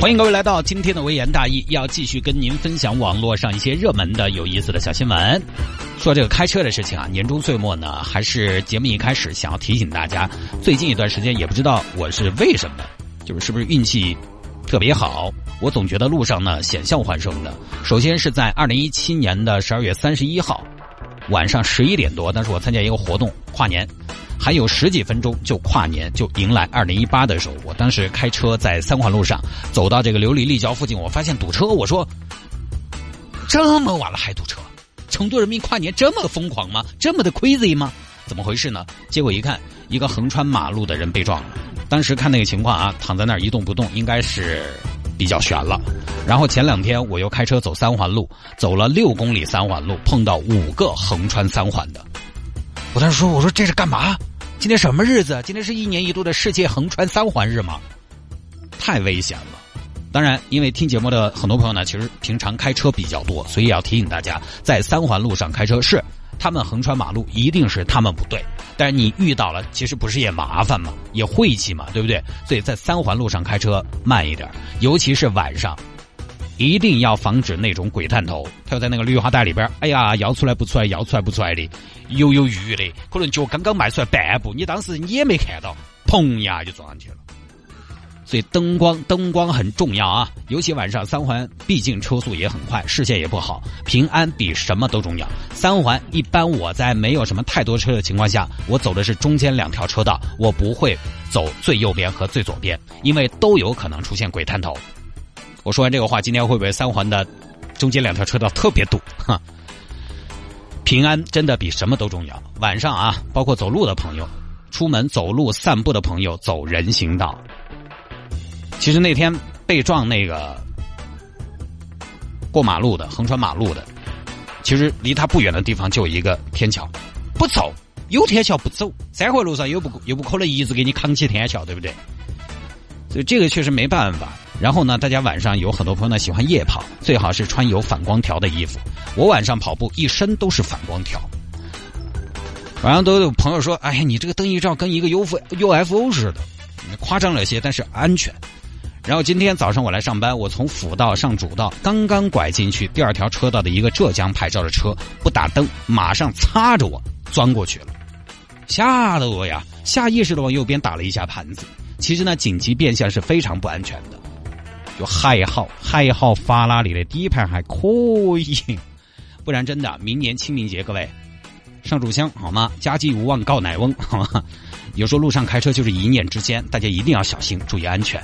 欢迎各位来到今天的微言大义，要继续跟您分享网络上一些热门的、有意思的小新闻。说这个开车的事情啊，年终岁末呢，还是节目一开始想要提醒大家，最近一段时间也不知道我是为什么，就是是不是运气特别好，我总觉得路上呢险象环生的。首先是在二零一七年的十二月三十一号晚上十一点多，当时我参加一个活动跨年。还有十几分钟就跨年，就迎来二零一八的时候，我当时开车在三环路上走到这个琉璃立交附近，我发现堵车。我说：“这么晚了还堵车？成都人民跨年这么疯狂吗？这么的 crazy 吗？怎么回事呢？”结果一看，一个横穿马路的人被撞了。当时看那个情况啊，躺在那儿一动不动，应该是比较悬了。然后前两天我又开车走三环路，走了六公里三环路，碰到五个横穿三环的。我当时说：“我说这是干嘛？”今天什么日子？今天是一年一度的世界横穿三环日吗？太危险了！当然，因为听节目的很多朋友呢，其实平常开车比较多，所以要提醒大家，在三环路上开车是他们横穿马路，一定是他们不对。但是你遇到了，其实不是也麻烦吗？也晦气嘛，对不对？所以在三环路上开车慢一点，尤其是晚上。一定要防止那种鬼探头，他要在那个绿化带里边，哎呀，摇出来不出来，摇出来不出来的，犹犹豫豫的，可能脚刚刚迈出来半步，你当时你也没看到，砰呀就撞上去了。所以灯光灯光很重要啊，尤其晚上三环，毕竟车速也很快，视线也不好，平安比什么都重要。三环一般我在没有什么太多车的情况下，我走的是中间两条车道，我不会走最右边和最左边，因为都有可能出现鬼探头。我说完这个话，今天会不会三环的中间两条车道特别堵？哈，平安真的比什么都重要。晚上啊，包括走路的朋友，出门走路散步的朋友，走人行道。其实那天被撞那个过马路的横穿马路的，其实离他不远的地方就有一个天桥，不走有天桥不走，三环路上又不又不可能一直给你扛起天桥，对不对？所以这个确实没办法。然后呢，大家晚上有很多朋友呢喜欢夜跑，最好是穿有反光条的衣服。我晚上跑步一身都是反光条。晚上都有朋友说：“哎呀，你这个灯一照跟一个 U F U F O 似的，夸张了些，但是安全。”然后今天早上我来上班，我从辅道上主道，刚刚拐进去第二条车道的一个浙江牌照的车不打灯，马上擦着我钻过去了，吓得我呀，下意识的往右边打了一下盘子。其实呢，紧急变向是非常不安全的。就还好，还好法拉利的底盘还可以，不然真的明年清明节各位上炷香好吗？家祭无忘告乃翁好吗？有时候路上开车就是一念之间，大家一定要小心，注意安全。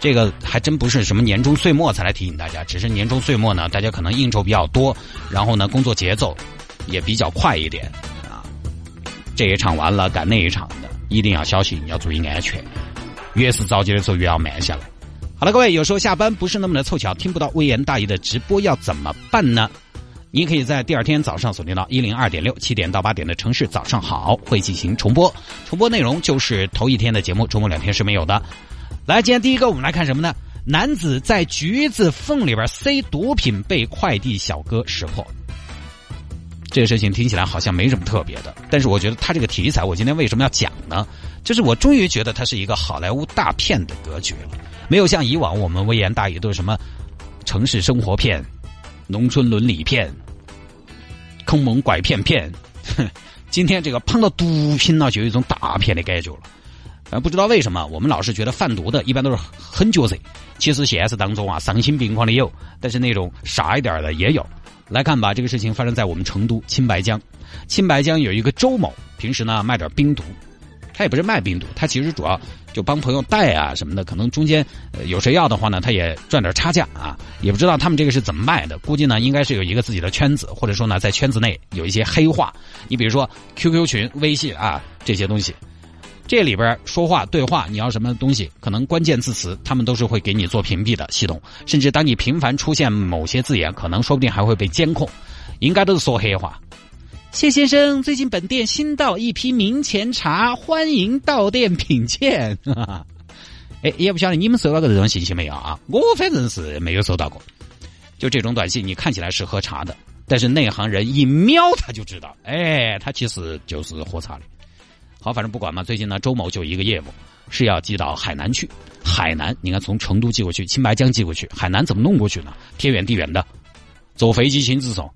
这个还真不是什么年终岁末才来提醒大家，只是年终岁末呢，大家可能应酬比较多，然后呢工作节奏也比较快一点啊。这一场完了赶那一场的，一定要小心，要注意安全。越是着急的时候，越要慢下来。好了，各位，有时候下班不是那么的凑巧，听不到微言大义的直播要怎么办呢？你可以在第二天早上锁定到一零二点六七点到八点的城市早上好会进行重播，重播内容就是头一天的节目，周末两天是没有的。来，今天第一个我们来看什么呢？男子在橘子缝里边塞毒品被快递小哥识破。这个事情听起来好像没什么特别的，但是我觉得他这个题材，我今天为什么要讲呢？就是我终于觉得它是一个好莱坞大片的格局了。没有像以往我们微言大义都是什么城市生活片、农村伦理片、坑蒙拐骗片，今天这个碰到毒品呢，就有一种大片的感觉了。啊，不知道为什么我们老是觉得贩毒的一般都是狠角色，其实现实当中啊，丧心病狂的也有，但是那种傻一点的也有。来看吧，这个事情发生在我们成都青白江，青白江有一个周某，平时呢卖点冰毒。他也不是卖冰毒，他其实主要就帮朋友带啊什么的，可能中间有谁要的话呢，他也赚点差价啊，也不知道他们这个是怎么卖的，估计呢应该是有一个自己的圈子，或者说呢在圈子内有一些黑话，你比如说 QQ 群、微信啊这些东西，这里边说话对话，你要什么东西，可能关键字词他们都是会给你做屏蔽的系统，甚至当你频繁出现某些字眼，可能说不定还会被监控，应该都是说黑话。谢先生，最近本店新到一批明前茶，欢迎到店品鉴。哎，也不晓得你们收到过这种信息没有啊？我反正是没有收到过。就这种短信，你看起来是喝茶的，但是内行人一瞄他就知道，哎，他其实就是喝茶的。好，反正不管嘛。最近呢，周某就一个业务是要寄到海南去。海南，你看从成都寄过去，青白江寄过去，海南怎么弄过去呢？天远地远的，坐飞机亲自送。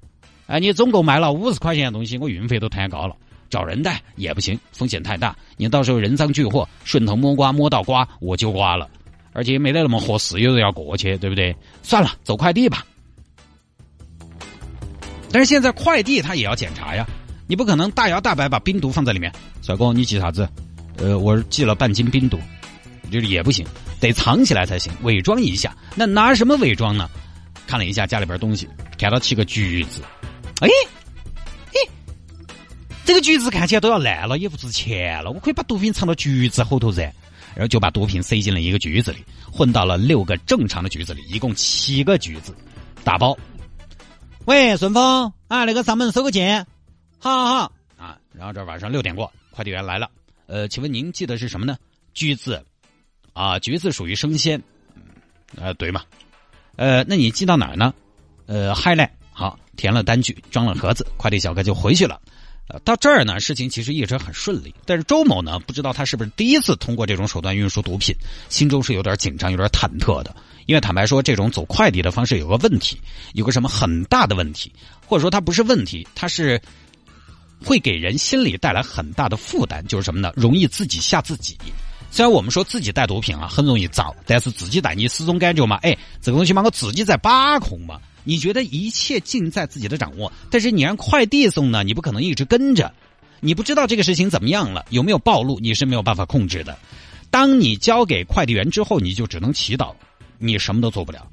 哎，你总共卖了五十块钱的东西，我运费都摊高了，找人带也不行，风险太大。你到时候人赃俱获，顺藤摸瓜摸到瓜，我就瓜了，而且没得那么合适，有人要过去，对不对？算了，走快递吧。但是现在快递他也要检查呀，你不可能大摇大摆把冰毒放在里面。帅哥，你寄啥子？呃，我寄了半斤冰毒，就是也不行，得藏起来才行，伪装一下。那拿什么伪装呢？看了一下家里边东西，看到七个橘子，哎，哎，这个橘子看起来都要烂了，也不值钱了，我可以把毒品藏到橘子后头噻。然后就把毒品塞进了一个橘子里，混到了六个正常的橘子里，一共七个橘子，打包。喂，顺丰啊，那个上门收个件，好好好啊。然后这晚上六点过，快递员来了。呃，请问您寄的是什么呢？橘子啊，橘子属于生鲜。呃，对嘛？呃，那你寄到哪儿呢？呃，海南。好，填了单据，装了盒子，快递小哥就回去了。呃，到这儿呢，事情其实一直很顺利。但是周某呢，不知道他是不是第一次通过这种手段运输毒品，心中是有点紧张，有点忐忑的。因为坦白说，这种走快递的方式有个问题，有个什么很大的问题，或者说它不是问题，它是会给人心里带来很大的负担，就是什么呢？容易自己吓自己。虽然我们说自己带毒品啊很容易遭，但是自己带你始终感觉嘛，哎，这个东西嘛我自己在把控嘛。你觉得一切尽在自己的掌握，但是你让快递送呢，你不可能一直跟着，你不知道这个事情怎么样了，有没有暴露，你是没有办法控制的。当你交给快递员之后，你就只能祈祷。你什么都做不了。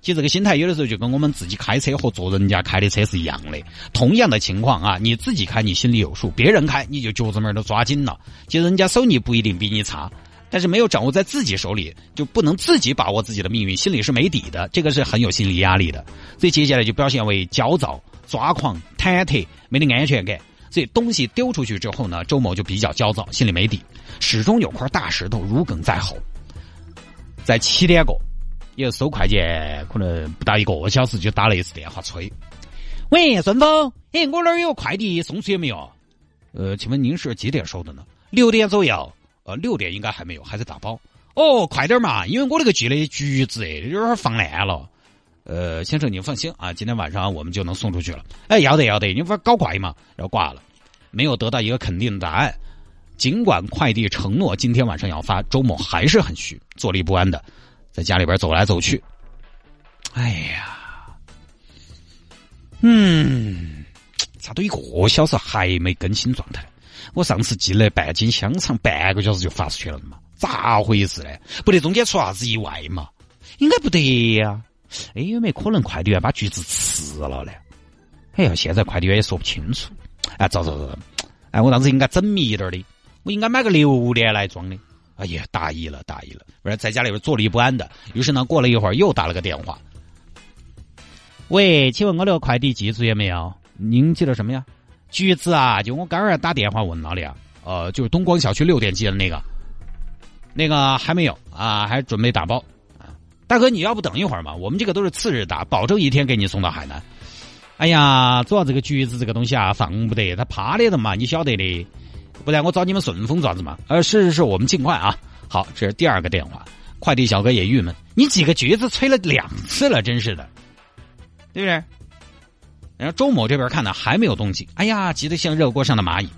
其实这个心态有的时候就跟我们自己开车和坐人家开的车是一样的。同样的情况啊，你自己开你心里有数，别人开你就脚趾门都抓紧了。其实人家手艺不一定比你差，但是没有掌握在自己手里，就不能自己把握自己的命运，心里是没底的。这个是很有心理压力的。所以接下来就表现为焦躁、抓狂、忐忑，没得安全感。所以东西丢出去之后呢，周某就比较焦躁，心里没底，始终有块大石头如鲠在喉。在七点过。有收快件，可能不到一个小时就打了一次电话催。喂，顺丰，哎，我那儿有快递送出去没有？呃，请问您是几点收的呢？六点左右。呃，六点应该还没有，还在打包。哦，快点嘛，因为我那个寄的橘子有点放烂了。呃，先生您放心啊，今天晚上我们就能送出去了。哎，要得要得，你不是搞怪嘛？然后挂了，没有得到一个肯定的答案。尽管快递承诺今天晚上要发，周某还是很虚，坐立不安的。在家里边走来走去，哎呀，嗯，咋都一个小时还没更新状态？我上次寄了半斤香肠，半个小时就发出去了嘛？咋回事呢？不得中间出啥子意外嘛？应该不得呀。哎，有没有可能快递员把橘子吃了呢？哎呀，现在快递员也说不清楚。哎，走走走，哎，我当时应该缜密一点的，我应该买个榴莲来装的。哎呀，大意了，大意了！不然在家里边坐立不安的。于是呢，过了一会儿又打了个电话。喂，请问我那个快递寄出去没有？您寄了什么呀？橘子啊，就我刚儿打电话问了的啊。呃，就是东光小区六点寄的那个，那个还没有啊，还准备打包。大哥，你要不等一会儿嘛？我们这个都是次日打，保证一天给你送到海南。哎呀，主要这个橘子这个东西啊，放不得，它趴的的嘛，你晓得的。不然我找你们顺丰爪子嘛？呃，是是是，我们尽快啊。好，这是第二个电话，快递小哥也郁闷，你几个橘子催了两次了，真是的，对不对？然后周某这边看呢，还没有动静，哎呀，急得像热锅上的蚂蚁，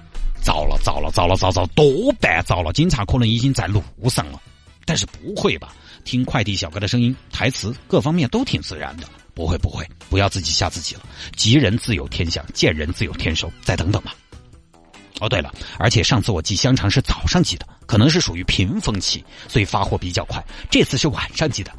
糟了糟了糟了糟糟，多半糟了，警察可能已经在路上了。但是不会吧？听快递小哥的声音，台词各方面都挺自然的，不会不会，不要自己吓自己了。吉人自有天相，见人自有天收，再等等吧。哦，对了，而且上次我寄香肠是早上寄的，可能是属于平风期，所以发货比较快。这次是晚上寄的，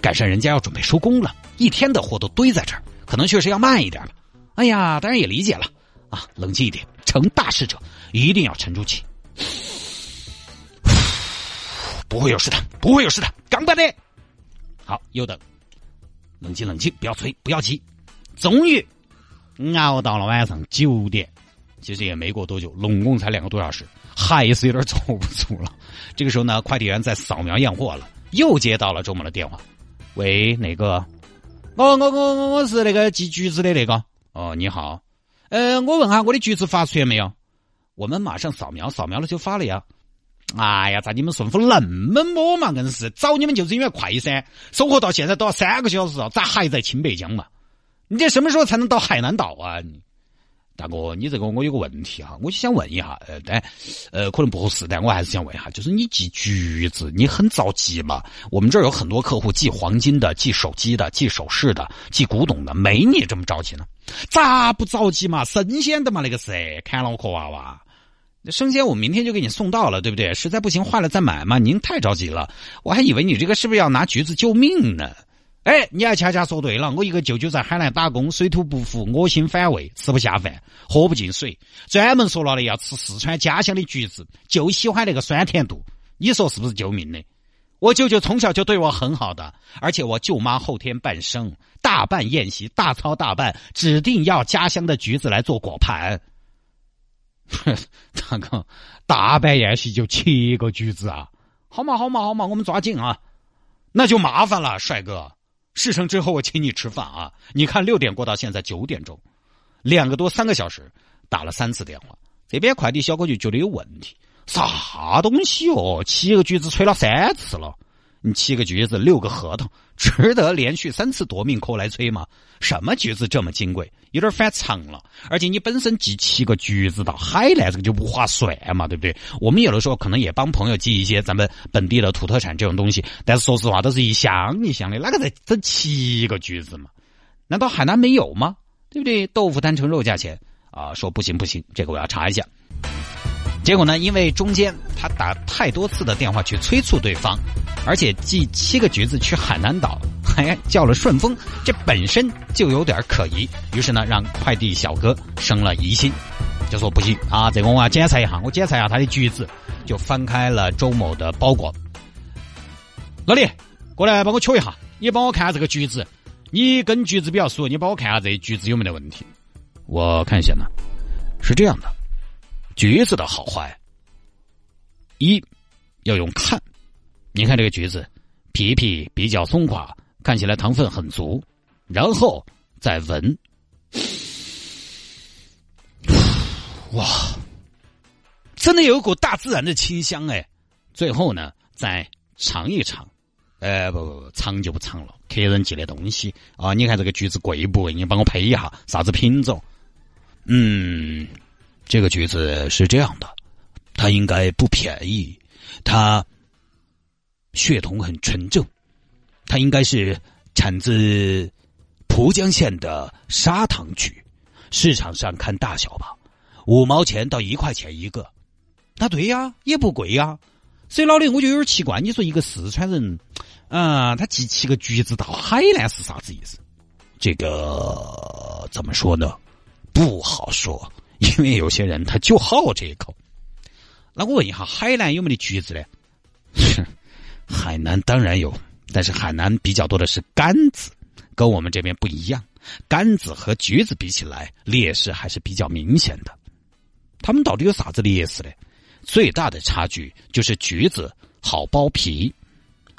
赶上人家要准备收工了，一天的货都堆在这儿，可能确实要慢一点了。哎呀，当然也理解了啊，冷静一点，成大事者一定要沉住气。不会有事的，不会有事的，刚办的。好，又等，冷静冷静，不要催，不要急。终于熬到了晚上九点。其实也没过多久，拢共才两个多小时，还是有点坐不住了。这个时候呢，快递员在扫描验货了，又接到了周某的电话。喂，哪个？我我我我我是那个寄橘子的那个。哦，你好。呃，我问下我的橘子发出来没有？我们马上扫描，扫描了就发了呀。哎呀，咋你们顺丰那么么嘛？硬是找你们就是因为快噻。送货到现在都要三个小时了，咋还在青北江嘛？你这什么时候才能到海南岛啊？大哥，你这个我有个问题哈，我就想问一下，呃，但呃可能不合适，但我还是想问一下，就是你寄橘子，你很着急吗？我们这儿有很多客户寄黄金的、寄手机的、寄首饰的、寄古董的，没你这么着急呢。咋不着急嘛？生鲜的嘛，那个是看脑壳娃娃。生鲜我明天就给你送到了，对不对？实在不行坏了再买嘛。您太着急了，我还以为你这个是不是要拿橘子救命呢？哎，你还恰恰说对了。我一个舅舅在海南打工，水土不服，恶心反胃，吃不下饭，喝不进水，专门说了的要吃四川家乡的橘子，就喜欢那个酸甜度。你说是不是救命的？我舅舅从小就对我很好的，而且我舅妈后天办生，大办宴席，大操大办，指定要家乡的橘子来做果盘。大哥，大办宴席就七个橘子啊？好嘛好嘛好嘛，我们抓紧啊！那就麻烦了，帅哥。事成之后我请你吃饭啊！你看六点过到现在九点钟，两个多三个小时，打了三次电话，这边快递小哥就觉得有问题，啥东西哦？七个橘子催了三次了。你七个橘子，六个核桃，值得连续三次夺命 call 来催吗？什么橘子这么金贵？有点反常了。而且你本身寄七个橘子到海南，这个就不划算嘛，对不对？我们有的时候可能也帮朋友寄一些咱们本地的土特产这种东西，但是说实话，都是一箱一箱的，哪个在整七个橘子嘛？难道海南没有吗？对不对？豆腐摊成肉价钱啊，说不行不行，这个我要查一下。结果呢？因为中间他打太多次的电话去催促对方，而且寄七个橘子去海南岛，还 叫了顺丰，这本身就有点可疑。于是呢，让快递小哥生了疑心，就说不行啊，这个我要检查一下，我检查一下他的橘子，就翻开了周某的包裹。老李，过来帮我取一下，你帮我看下这个橘子，你跟橘子比较熟，你帮我看下这橘子有没得问题。我看一下呢，是这样的。橘子的好坏，一要用看，你看这个橘子，皮皮比较松垮，看起来糖分很足，然后再闻，哇，真的有一股大自然的清香哎！最后呢，再尝一尝，呃，不不不，尝就不尝了，客人寄的东西啊，你看这个橘子贵不贵？你帮我配一下，啥子品种？嗯。这个橘子是这样的，它应该不便宜，它血统很纯正，它应该是产自蒲江县的砂糖橘，市场上看大小吧，五毛钱到一块钱一个，那对呀，也不贵呀。所以老李我就有点奇怪，你说一个四川人，啊，他寄七个橘子到海南是啥子意思？这个怎么说呢？不好说。因为有些人他就好这一口，那我问一下，海南有没得橘子呢？海南当然有，但是海南比较多的是柑子，跟我们这边不一样。柑子和橘子比起来，劣势还是比较明显的。他们到底有啥子劣势呢？最大的差距就是橘子好剥皮。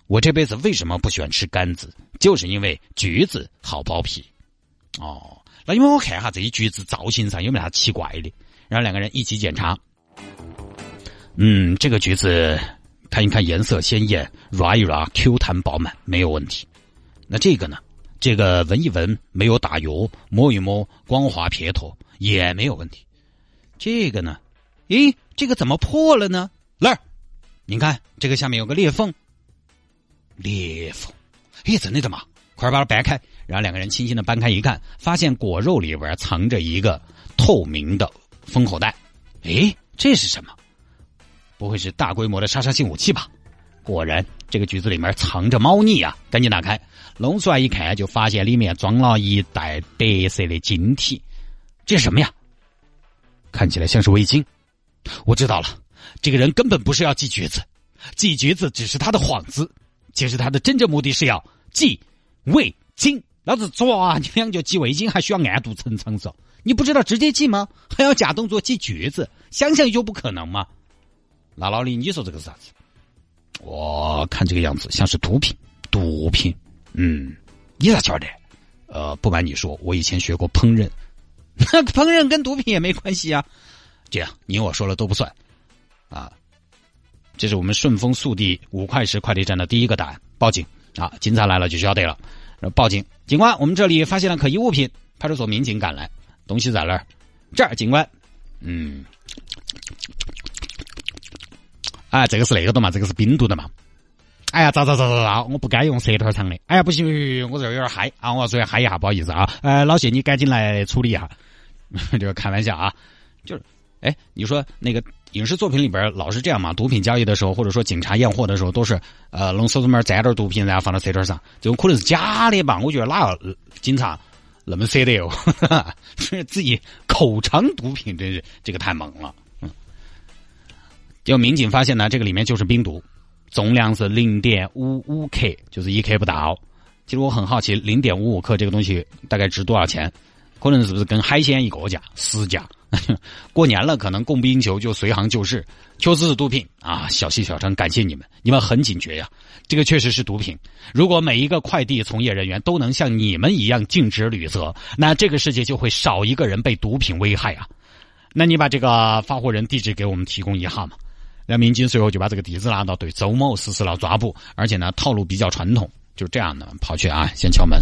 我这辈子为什么不喜欢吃柑子？就是因为橘子好剥皮。哦。那因为我看下这些橘子造型上有没有啥奇怪的，然后两个人一起检查。嗯，这个橘子看一看颜色鲜艳，软一软，Q 弹饱满，没有问题。那这个呢？这个闻一闻没有打油，摸一摸光滑撇脱，也没有问题。这个呢？咦，这个怎么破了呢？那，你看这个下面有个裂缝，裂缝，哎，真的的嘛？快把它掰开。然后两个人轻轻的搬开一看，发现果肉里边藏着一个透明的封口袋。诶，这是什么？不会是大规模的杀伤性武器吧？果然，这个橘子里面藏着猫腻啊！赶紧打开，弄出来一看，就发现里面装了一袋白色的晶体。这是什么呀？看起来像是味精。我知道了，这个人根本不是要寄橘子，寄橘子只是他的幌子。其实他的真正目的是要寄味精。老子抓你俩就系围巾，还需要暗度陈仓是？你不知道直接系吗？还要假动作系橘子，想想就不可能嘛？那老李，你说这个是啥子？我看这个样子像是毒品，毒品。嗯，你咋晓得？呃，不瞒你说，我以前学过烹饪，那烹饪跟毒品也没关系啊。这样，你我说了都不算啊。这是我们顺丰速递五块石快递站的第一个答案，报警啊！警察来了就晓得了，报警。警官，我们这里发现了可疑物品。派出所民警赶来，东西在哪儿？这儿，警官。嗯，啊，这个是那个的嘛？这个是冰毒的嘛？哎呀，咋咋咋咋咋！我不该用舌头尝的。哎呀，不行，我这有点嗨啊！我要出去嗨一下，不好意思啊。呃，老谢，你赶紧来处理一下。这个开玩笑啊，就是，哎，你说那个影视作品里边老是这样嘛？毒品交易的时候，或者说警察验货的时候，都是呃，弄手指门沾点毒品，然后放到舌头上，这种可能是假的吧？我觉得哪个警察那么舍得哟？是自己口尝毒品，真是这个太猛了。嗯，就民警发现呢，这个里面就是冰毒。重量是零点五五克，就是一克不到。其实我很好奇，零点五五克这个东西大概值多少钱？可能是不是跟海鲜一个价？实价。过年了，可能供不应求，就随行就市。确实是毒品啊！小西小张，感谢你们，你们很警觉呀。这个确实是毒品。如果每一个快递从业人员都能像你们一样尽职履责，那这个世界就会少一个人被毒品危害啊。那你把这个发货人地址给我们提供一下嘛？那民警随后就把这个地址拿到对周某实施了抓捕，而且呢套路比较传统，就这样的跑去啊，先敲门，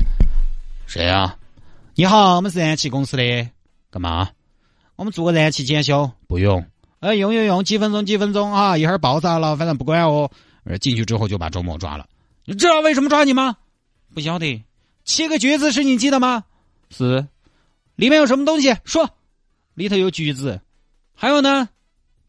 谁啊？你好，我们是燃气公司的，干嘛？我们做个燃气检修，不用，哎，用用用，几分钟几分钟啊，一会儿爆炸了，反正不管哦。进去之后就把周某抓了，你知道为什么抓你吗？不晓得，七个橘子是你寄的吗？是，里面有什么东西？说，里头有橘子，还有呢，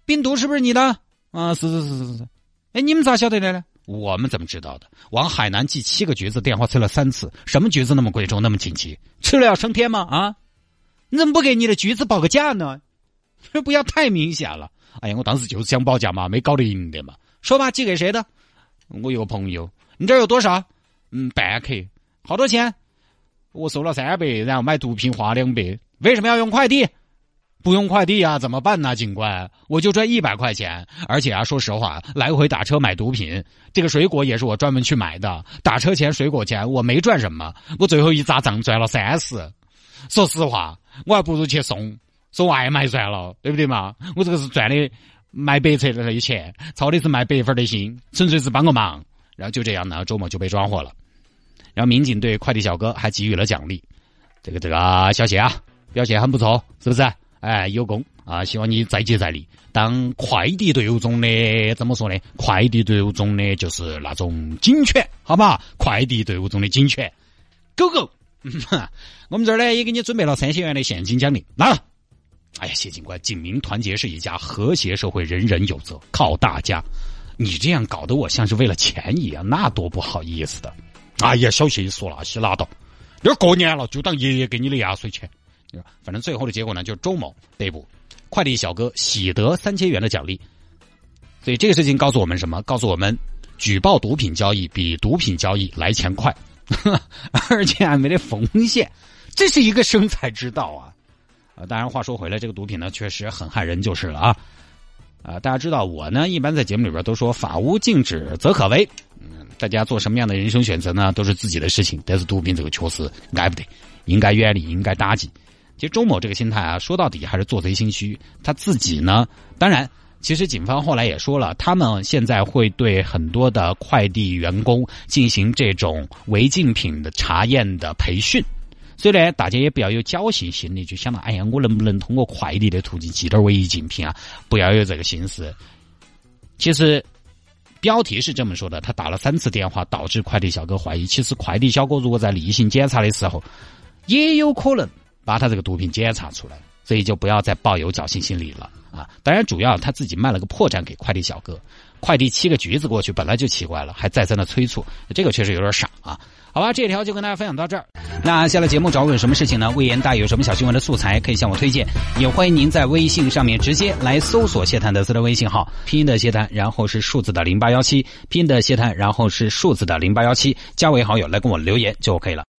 冰毒是不是你的？啊，是是是是是，哎，你们咋晓得的呢？我们怎么知道的？往海南寄七个橘子，电话催了三次。什么橘子那么贵重，那么紧急？吃了要升天吗？啊？你怎么不给你的橘子报个价呢？不要太明显了。哎呀，我当时就是想报价嘛，没搞得赢的嘛。说吧，寄给谁的？我有个朋友。你这有多少？嗯，半克。好多钱？我收了三百，然后买毒品花两百。为什么要用快递？不用快递啊，怎么办呢？警官，我就赚一百块钱，而且啊，说实话，来回打车买毒品，这个水果也是我专门去买的，打车钱、水果钱我没赚什么，我最后一砸账赚了三十。说实话，我还不如去送送外卖算了，对不对嘛？我这个是赚的卖白菜的那些钱，操的是卖白粉的心，纯粹是帮个忙。然后就这样呢，周末就被抓获了。然后民警对快递小哥还给予了奖励，这个这个小谢啊，表现很不错，是不是？哎，有功啊！希望你再接再厉。当快递队伍中的怎么说呢？快递队伍中的就是那种警犬，好吧？快递队伍中的警犬，狗狗。我们这儿呢也给你准备了三千元的现金奖励，拿了。哎呀，谢警官，警民团结是一家，和谐社会人人有责，靠大家。你这样搞得我像是为了钱一样，那多不好意思的。哎呀，小谢说那些拉倒，要过年了就当爷爷给你的压岁钱。反正最后的结果呢，就是周某被捕，快递小哥喜得三千元的奖励。所以这个事情告诉我们什么？告诉我们，举报毒品交易比毒品交易来钱快，而且还没得风险，这是一个生财之道啊！啊，当然话说回来，这个毒品呢确实很害人就是了啊！啊，大家知道我呢一般在节目里边都说法无禁止则可为，嗯，大家做什么样的人生选择呢，都是自己的事情。但是毒品这个确实爱不得，应该远离，应该打击。其实周某这个心态啊，说到底还是做贼心虚。他自己呢，当然，其实警方后来也说了，他们现在会对很多的快递员工进行这种违禁品的查验的培训。所以呢，大家也不要有侥幸心理，就想到哎呀，我能不能通过快递的途径寄点违禁品啊？不要有这个心思。其实标题是这么说的：他打了三次电话，导致快递小哥怀疑。其实快递小哥如果在例行检查的时候，也有可能。把他这个毒品检查出来，所以就不要再抱有侥幸心理了啊！当然，主要他自己卖了个破绽给快递小哥，快递七个橘子过去本来就奇怪了，还再三的催促，这个确实有点傻啊！好吧，这条就跟大家分享到这儿。那下了节目找我有什么事情呢？魏延大有什么小新闻的素材可以向我推荐，也欢迎您在微信上面直接来搜索谢探德斯的微信号，拼音的谢探，然后是数字的零八幺七，拼音的谢探，然后是数字的零八幺七，加为好友来跟我留言就 OK 了。